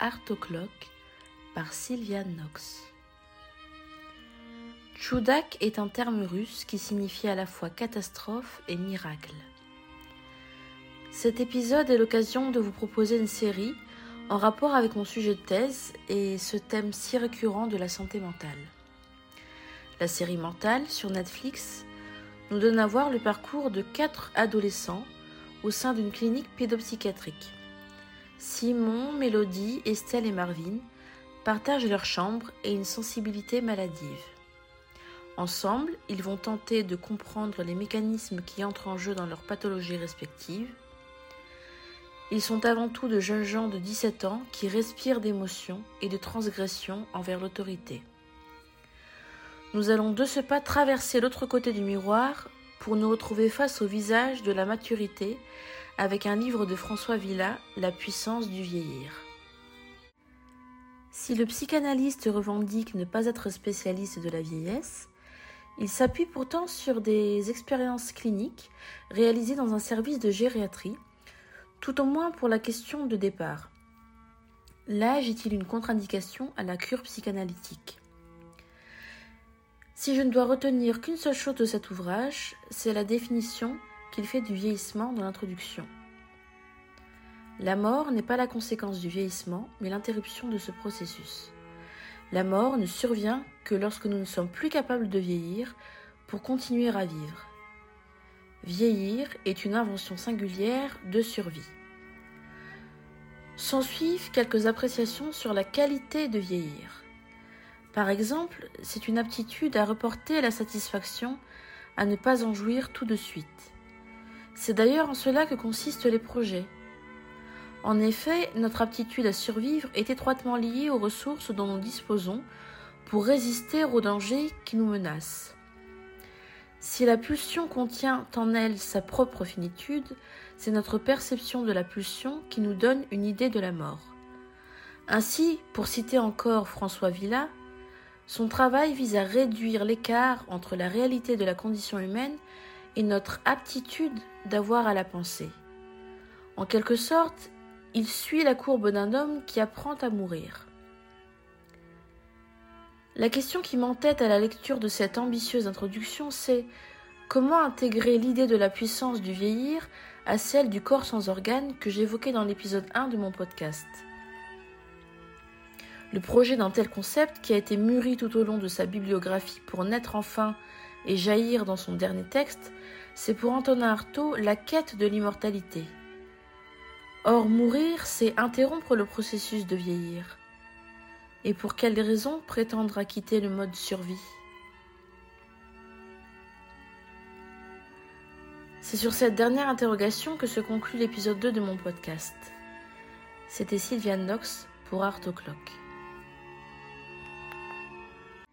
Art O'Clock par Sylviane Knox. Chudak est un terme russe qui signifie à la fois catastrophe et miracle. Cet épisode est l'occasion de vous proposer une série en rapport avec mon sujet de thèse et ce thème si récurrent de la santé mentale. La série Mentale sur Netflix nous donne à voir le parcours de quatre adolescents au sein d'une clinique pédopsychiatrique. Simon, Mélodie, Estelle et Marvin partagent leur chambre et une sensibilité maladive. Ensemble, ils vont tenter de comprendre les mécanismes qui entrent en jeu dans leurs pathologies respectives. Ils sont avant tout de jeunes gens de 17 ans qui respirent d'émotion et de transgression envers l'autorité. Nous allons de ce pas traverser l'autre côté du miroir pour nous retrouver face au visage de la maturité avec un livre de François Villa, La puissance du vieillir. Si le psychanalyste revendique ne pas être spécialiste de la vieillesse, il s'appuie pourtant sur des expériences cliniques réalisées dans un service de gériatrie, tout au moins pour la question de départ. L'âge est-il une contre-indication à la cure psychanalytique? Si je ne dois retenir qu'une seule chose de cet ouvrage, c'est la définition qu'il fait du vieillissement dans l'introduction. La mort n'est pas la conséquence du vieillissement, mais l'interruption de ce processus. La mort ne survient que lorsque nous ne sommes plus capables de vieillir pour continuer à vivre. Vieillir est une invention singulière de survie. S'ensuivent quelques appréciations sur la qualité de vieillir. Par exemple, c'est une aptitude à reporter la satisfaction, à ne pas en jouir tout de suite. C'est d'ailleurs en cela que consistent les projets. En effet, notre aptitude à survivre est étroitement liée aux ressources dont nous disposons pour résister aux dangers qui nous menacent. Si la pulsion contient en elle sa propre finitude, c'est notre perception de la pulsion qui nous donne une idée de la mort. Ainsi, pour citer encore François Villa, son travail vise à réduire l'écart entre la réalité de la condition humaine notre aptitude d'avoir à la penser. En quelque sorte, il suit la courbe d'un homme qui apprend à mourir. La question qui m'entête à la lecture de cette ambitieuse introduction, c'est comment intégrer l'idée de la puissance du vieillir à celle du corps sans organes que j'évoquais dans l'épisode 1 de mon podcast. Le projet d'un tel concept, qui a été mûri tout au long de sa bibliographie pour naître enfin et jaillir dans son dernier texte, c'est pour Antonin Artaud la quête de l'immortalité. Or, mourir, c'est interrompre le processus de vieillir. Et pour quelle raison prétendre à quitter le mode survie? C'est sur cette dernière interrogation que se conclut l'épisode 2 de mon podcast. C'était Sylviane Knox pour Art O'Clock.